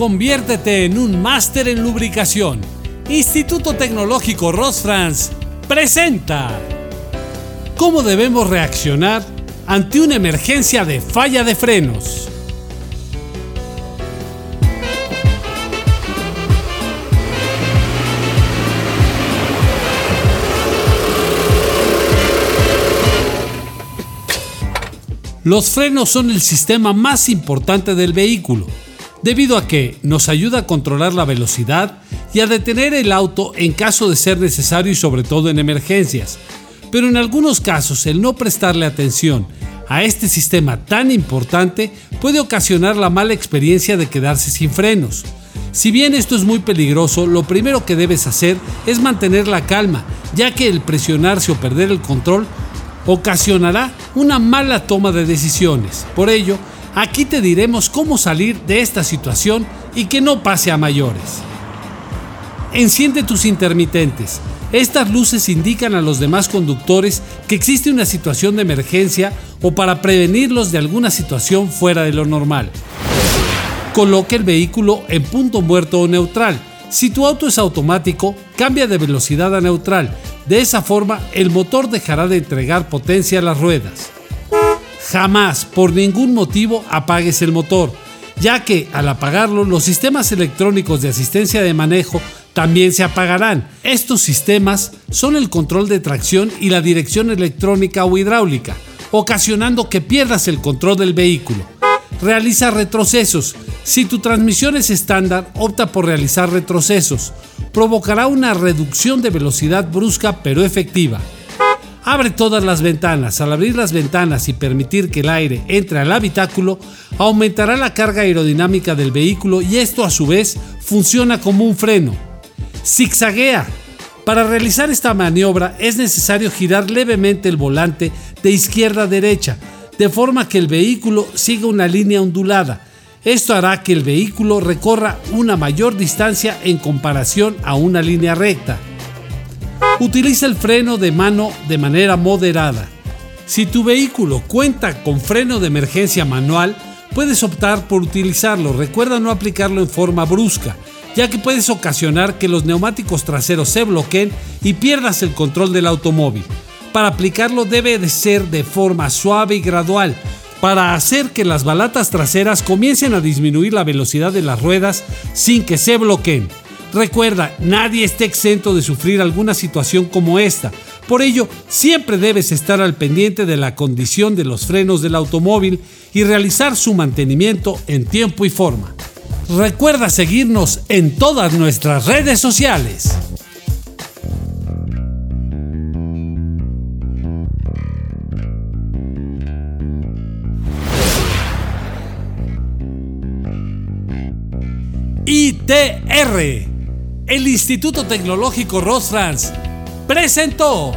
Conviértete en un máster en lubricación. Instituto Tecnológico Rosfrans presenta cómo debemos reaccionar ante una emergencia de falla de frenos. Los frenos son el sistema más importante del vehículo, debido a que nos ayuda a controlar la velocidad y a detener el auto en caso de ser necesario y sobre todo en emergencias. Pero en algunos casos el no prestarle atención a este sistema tan importante puede ocasionar la mala experiencia de quedarse sin frenos. Si bien esto es muy peligroso, lo primero que debes hacer es mantener la calma, ya que el presionarse o perder el control ocasionará una mala toma de decisiones. Por ello, aquí te diremos cómo salir de esta situación y que no pase a mayores. Enciende tus intermitentes. Estas luces indican a los demás conductores que existe una situación de emergencia o para prevenirlos de alguna situación fuera de lo normal. Coloque el vehículo en punto muerto o neutral. Si tu auto es automático, cambia de velocidad a neutral de esa forma, el motor dejará de entregar potencia a las ruedas. Jamás, por ningún motivo, apagues el motor, ya que al apagarlo los sistemas electrónicos de asistencia de manejo también se apagarán. Estos sistemas son el control de tracción y la dirección electrónica o hidráulica, ocasionando que pierdas el control del vehículo. Realiza retrocesos. Si tu transmisión es estándar, opta por realizar retrocesos provocará una reducción de velocidad brusca pero efectiva. Abre todas las ventanas. Al abrir las ventanas y permitir que el aire entre al habitáculo, aumentará la carga aerodinámica del vehículo y esto a su vez funciona como un freno. Zigzaguea. Para realizar esta maniobra es necesario girar levemente el volante de izquierda a derecha, de forma que el vehículo siga una línea ondulada esto hará que el vehículo recorra una mayor distancia en comparación a una línea recta. Utiliza el freno de mano de manera moderada. Si tu vehículo cuenta con freno de emergencia manual, puedes optar por utilizarlo. Recuerda no aplicarlo en forma brusca, ya que puedes ocasionar que los neumáticos traseros se bloqueen y pierdas el control del automóvil. Para aplicarlo debe de ser de forma suave y gradual, para hacer que las balatas traseras comiencen a disminuir la velocidad de las ruedas sin que se bloqueen. Recuerda, nadie está exento de sufrir alguna situación como esta. Por ello, siempre debes estar al pendiente de la condición de los frenos del automóvil y realizar su mantenimiento en tiempo y forma. Recuerda seguirnos en todas nuestras redes sociales. ITR, el Instituto Tecnológico Rosfrans, presentó